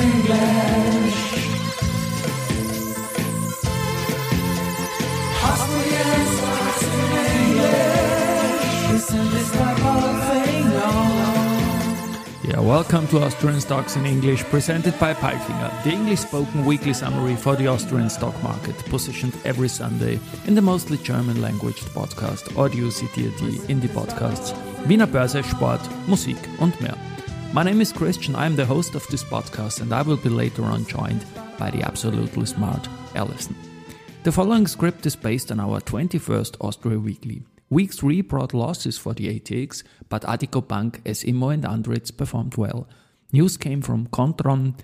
English. Welcome to Austrian Stocks in English, presented by Palfinger, the English spoken weekly summary for the Austrian stock market, positioned every Sunday in the mostly German language podcast Audio CTRT in the podcasts Wiener Börse, Sport, Musik und mehr. My name is Christian, I am the host of this podcast, and I will be later on joined by the absolutely smart Alison. The following script is based on our 21st Austria Weekly. Week 3 brought losses for the ATX, but Addiko Bank, S Immo and Andritz performed well. News came from Kontron,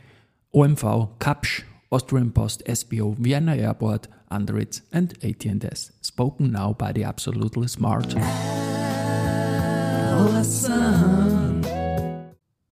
OMV, Kapsch, Austrian Post, SBO, Vienna Airport, Andritz and AT&S. Spoken now by the absolutely smart.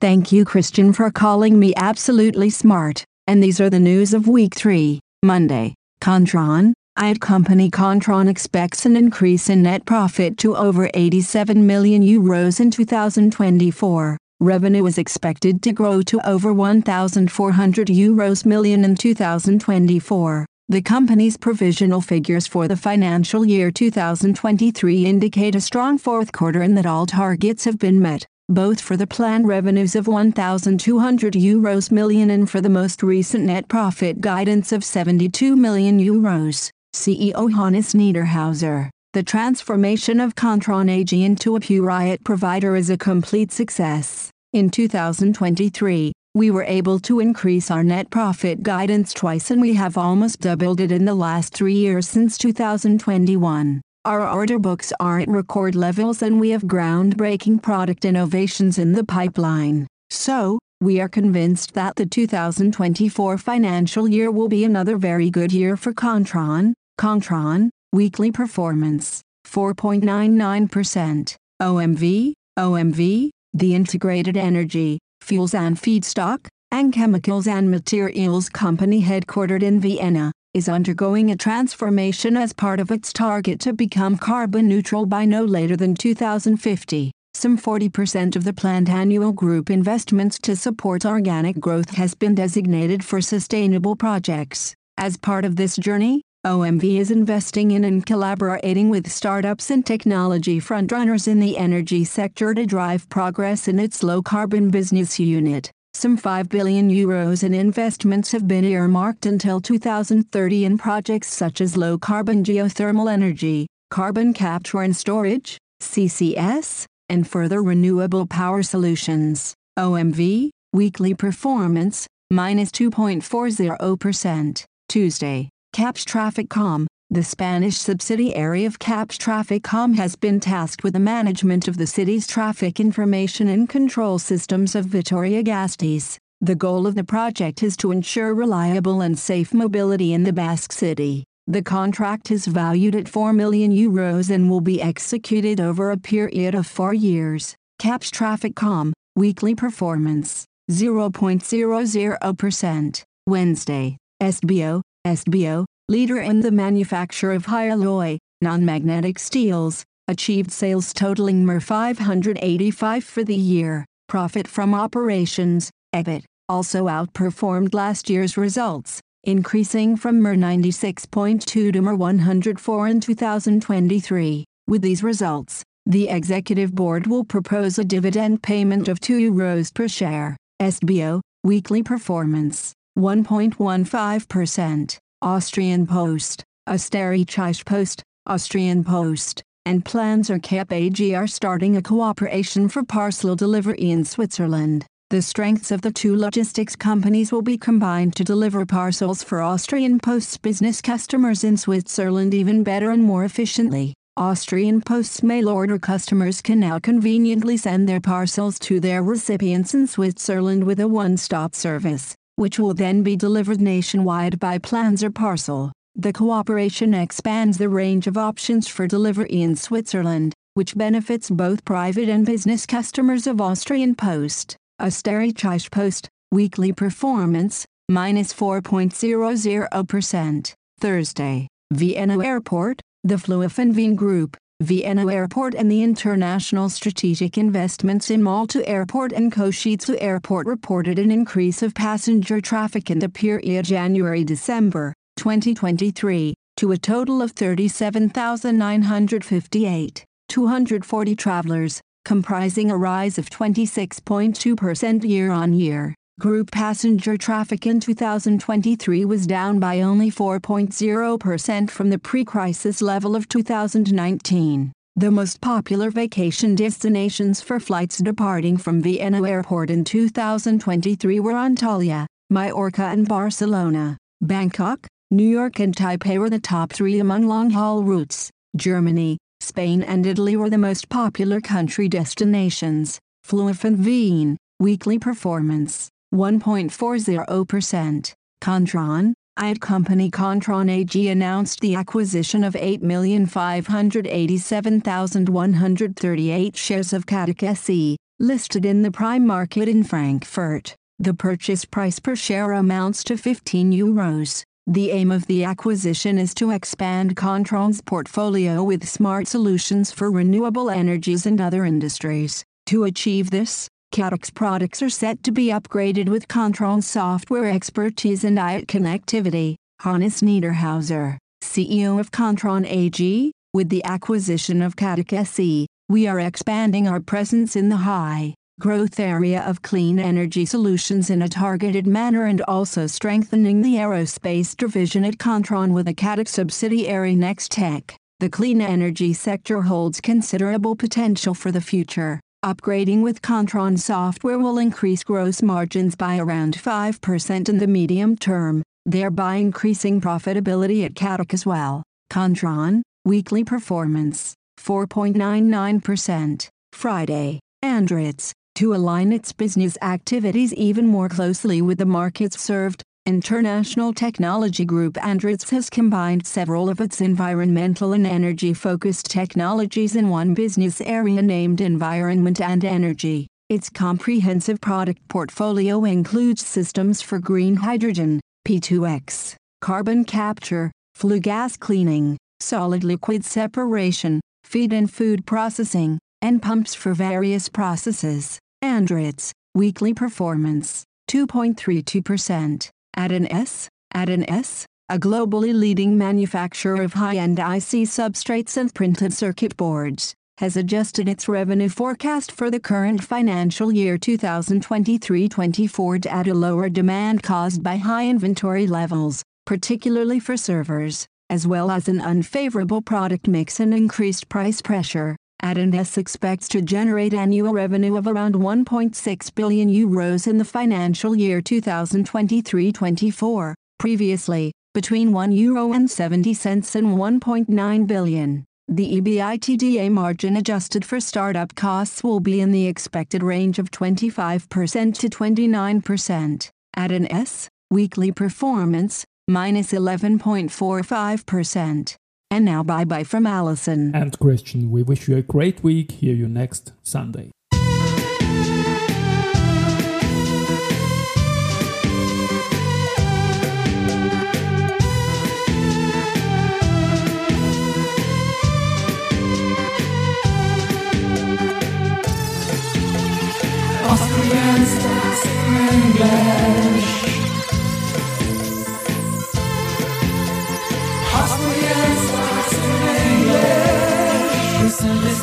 Thank you, Christian, for calling me absolutely smart. And these are the news of week 3, Monday. Kontron, IoT company Kontron expects an increase in net profit to over 87 million euros in 2024. Revenue is expected to grow to over 1,400 euros million in 2024. The company's provisional figures for the financial year 2023 indicate a strong fourth quarter and that all targets have been met, both for the planned revenues of 1,200 euros million and for the most recent net profit guidance of 72 million euros. CEO Hannes Niederhauser. The transformation of Kontron AG into a pure IoT provider is a complete success. In 2023, we were able to increase our net profit guidance twice and we have almost doubled it in the last three years since 2021. Our order books are at record levels and we have groundbreaking product innovations in the pipeline. So, we are convinced that the 2024 financial year will be another very good year for Kontron. Kontron, weekly performance, 4.99%. OMV, OMV, the Integrated Energy, Fuels and Feedstock, and Chemicals and Materials Company headquartered in Vienna, is undergoing a transformation as part of its target to become carbon neutral by no later than 2050. Some 40% of the planned annual group investments to support organic growth has been designated for sustainable projects. As part of this journey, OMV is investing in and collaborating with startups and technology frontrunners in the energy sector to drive progress in its low carbon business unit. Some 5 billion euros in investments have been earmarked until 2030 in projects such as low carbon geothermal energy, carbon capture and storage, CCS, and further renewable power solutions. OMV, weekly performance, minus 2.40%. Tuesday, Kapsch TrafficCom, the Spanish subsidiary of Kapsch TrafficCom has been tasked with the management of the city's traffic information and control systems of Vitoria-Gasteiz. The goal of the project is to ensure reliable and safe mobility in the Basque City. The contract is valued at 4 million euros and will be executed over a period of four years. Kapsch TrafficCom, weekly performance, 0.00%. Wednesday, SBO, SBO, leader in the manufacture of high alloy, non-magnetic steels, achieved sales totaling MER 585 for the year. Profit from operations, EBIT, also outperformed last year's results, increasing from MER 96.2 to MER 104 in 2023. With these results, the executive board will propose a dividend payment of 2 euros per share. SBO, weekly performance, 1.15%. Austrian Post, Österreichische Post, Austrian Post, and Planzer Paket AG are starting a cooperation for parcel delivery in Switzerland. The strengths of the two logistics companies will be combined to deliver parcels for Austrian Post's business customers in Switzerland even better and more efficiently. Austrian Post's mail order customers can now conveniently send their parcels to their recipients in Switzerland with a one stop service, which will then be delivered nationwide by Planzer Parcel. The cooperation expands the range of options for delivery in Switzerland, which benefits both private and business customers of Austrian Post. Österreichische Post, weekly performance, minus 4.00%. Thursday, Vienna Airport, the Flughafen Wien Group, Vienna Airport and the International Strategic Investments in Malta Airport and Košice Airport reported an increase of passenger traffic in the period January-December 2023 to a total of 37,958, 240 travelers, comprising a rise of 26.2% year-on-year. Group passenger traffic in 2023 was down by only 4.0% from the pre-crisis level of 2019. The most popular vacation destinations for flights departing from Vienna Airport in 2023 were Antalya, Majorca and Barcelona. Bangkok, New York and Taipei were the top three among long-haul routes. Germany, Spain and Italy were the most popular country destinations. Flughafen Wien, weekly performance. 1.40%. Kontron, IT company Kontron AG announced the acquisition of 8,587,138 shares of Katek SE, listed in the prime market in Frankfurt. The purchase price per share amounts to 15 euros. The aim of the acquisition is to expand Kontron's portfolio with smart solutions for renewable energies and other industries. To achieve this, Katek's products are set to be upgraded with Kontron software expertise and IoT connectivity. Hannes Niederhauser, CEO of Kontron AG, with the acquisition of Katek SE, we are expanding our presence in the high growth area of clean energy solutions in a targeted manner and also strengthening the aerospace division at Kontron with a Katek subsidiary Nextech. The clean energy sector holds considerable potential for the future. Upgrading with Kontron software will increase gross margins by around 5% in the medium term, thereby increasing profitability at Katek as well. Kontron, weekly performance, 4.99%. Friday, Andritz, to align its business activities even more closely with the markets served, International Technology Group Andritz has combined several of its environmental and energy-focused technologies in one business area named Environment and Energy. Its comprehensive product portfolio includes systems for green hydrogen, P2X, carbon capture, flue gas cleaning, solid liquid separation, feed and food processing, and pumps for various processes. Andritz, weekly performance, 2.32%. AT&S, Adden S, a globally leading manufacturer of high-end IC substrates and printed circuit boards, has adjusted its revenue forecast for the current financial year 2023-24 to at a lower demand caused by high inventory levels, particularly for servers, as well as an unfavorable product mix and increased price pressure. AT&S expects to generate annual revenue of around 1.6 billion euros in the financial year 2023-24, previously, between 1 euro and 70 cents and 1.9 billion. The EBITDA margin adjusted for startup costs will be in the expected range of 25% to 29%. AT&S, weekly performance, minus 11.45%. And now bye bye from Alison. And Christian, we wish you a great week. Hear you next Sunday. English.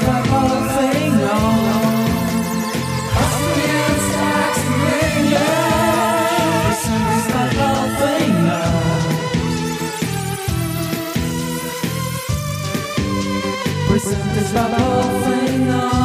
Presented by Wolfing Long. Austrian